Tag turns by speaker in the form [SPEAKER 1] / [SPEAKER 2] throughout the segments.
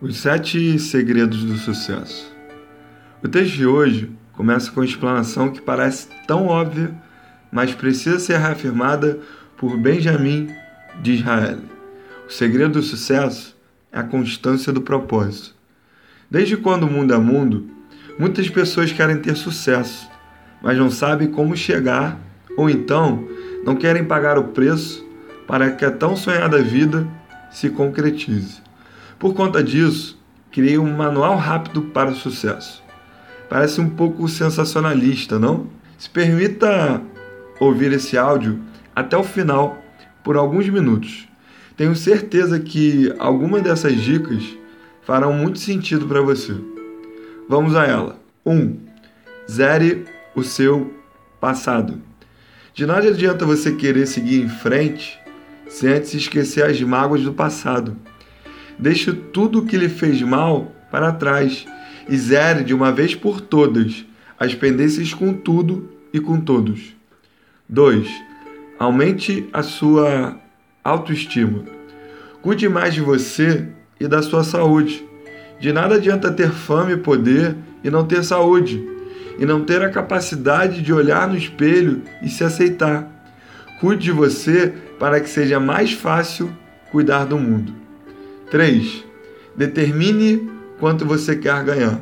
[SPEAKER 1] Os Sete Segredos do Sucesso. O texto de hoje começa com uma explanação que parece tão óbvia, mas precisa ser reafirmada por Benjamin de Israel. O segredo do sucesso é a constância do propósito. Desde quando o mundo é mundo, muitas pessoas querem ter sucesso, mas não sabem como chegar ou então não querem pagar o preço para que a tão sonhada vida se concretize. Por conta disso, criei um manual rápido para o sucesso. Parece um pouco sensacionalista, não? Se permita ouvir esse áudio até o final por alguns minutos. Tenho certeza que algumas dessas dicas farão muito sentido para você. Vamos a ela. 1. Um, zere o seu passado. De nada adianta você querer seguir em frente sem antes esquecer as mágoas do passado. Deixe tudo o que lhe fez mal para trás e zere de uma vez por todas as pendências com tudo e com todos. 2. Aumente a sua autoestima. Cuide mais de você e da sua saúde. De nada adianta ter fama e poder e não ter saúde, e não ter a capacidade de olhar no espelho e se aceitar. Cuide de você para que seja mais fácil cuidar do mundo. 3. Determine quanto você quer ganhar.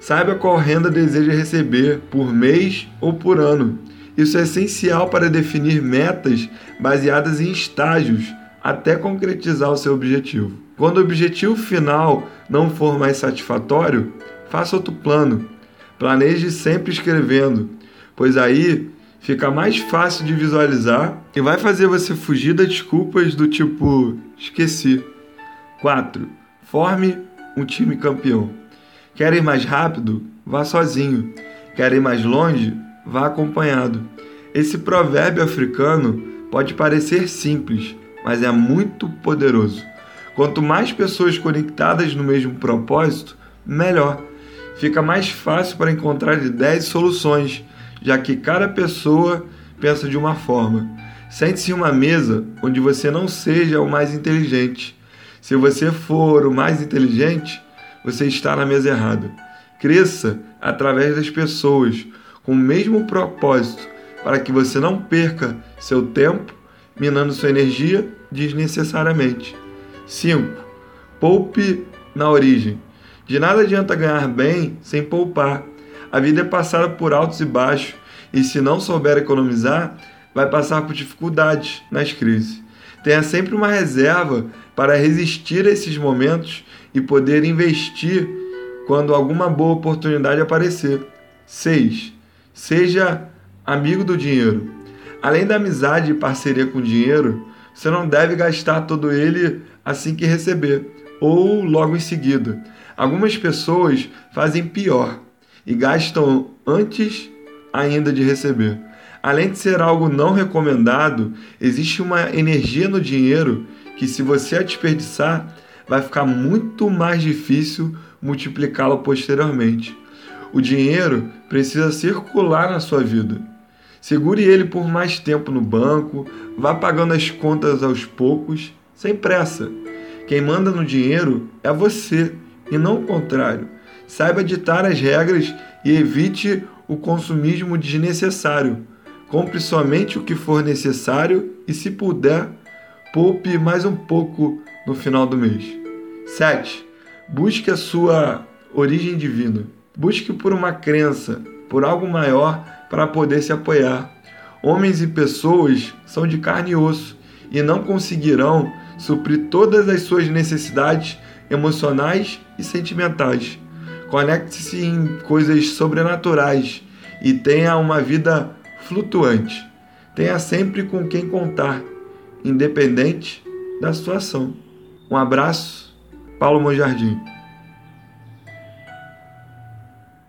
[SPEAKER 1] Saiba qual renda deseja receber por mês ou por ano. Isso é essencial para definir metas baseadas em estágios até concretizar o seu objetivo. Quando o objetivo final não for mais satisfatório, faça outro plano. Planeje sempre escrevendo, pois aí fica mais fácil de visualizar e vai fazer você fugir das desculpas do tipo esqueci. 4. Forme um time campeão. Quer ir mais rápido? Vá sozinho. Quer ir mais longe? Vá acompanhado. Esse provérbio africano pode parecer simples, mas é muito poderoso. Quanto mais pessoas conectadas no mesmo propósito, melhor. Fica mais fácil para encontrar ideias e soluções, já que cada pessoa pensa de uma forma. Sente-se em uma mesa onde você não seja o mais inteligente, se você for o mais inteligente, você está na mesa errada. Cresça através das pessoas com o mesmo propósito para que você não perca seu tempo minando sua energia desnecessariamente. 5. Poupe na origem. De nada adianta ganhar bem sem poupar. A vida é passada por altos e baixos, e se não souber economizar, vai passar por dificuldades nas crises. Tenha sempre uma reserva para resistir a esses momentos e poder investir quando alguma boa oportunidade aparecer. 6. Seja amigo do dinheiro. Além da amizade e parceria com o dinheiro, você não deve gastar todo ele assim que receber ou logo em seguida. Algumas pessoas fazem pior e gastam antes ainda de receber. Além de ser algo não recomendado, existe uma energia no dinheiro que, se você a desperdiçar, vai ficar muito mais difícil multiplicá-lo posteriormente. O dinheiro precisa circular na sua vida. Segure ele por mais tempo no banco, vá pagando as contas aos poucos, sem pressa. Quem manda no dinheiro é você e não o contrário. Saiba ditar as regras e evite o consumismo desnecessário Compre somente o que for necessário e, se puder, poupe mais um pouco no final do mês. 7. Busque a sua origem divina. Busque por uma crença, por algo maior para poder se apoiar. Homens e pessoas são de carne e osso e não conseguirão suprir todas as suas necessidades emocionais e sentimentais. Conecte-se em coisas sobrenaturais e tenha uma vida flutuante. Tenha sempre com quem contar, independente da situação. Um abraço, Paulo Monjardim.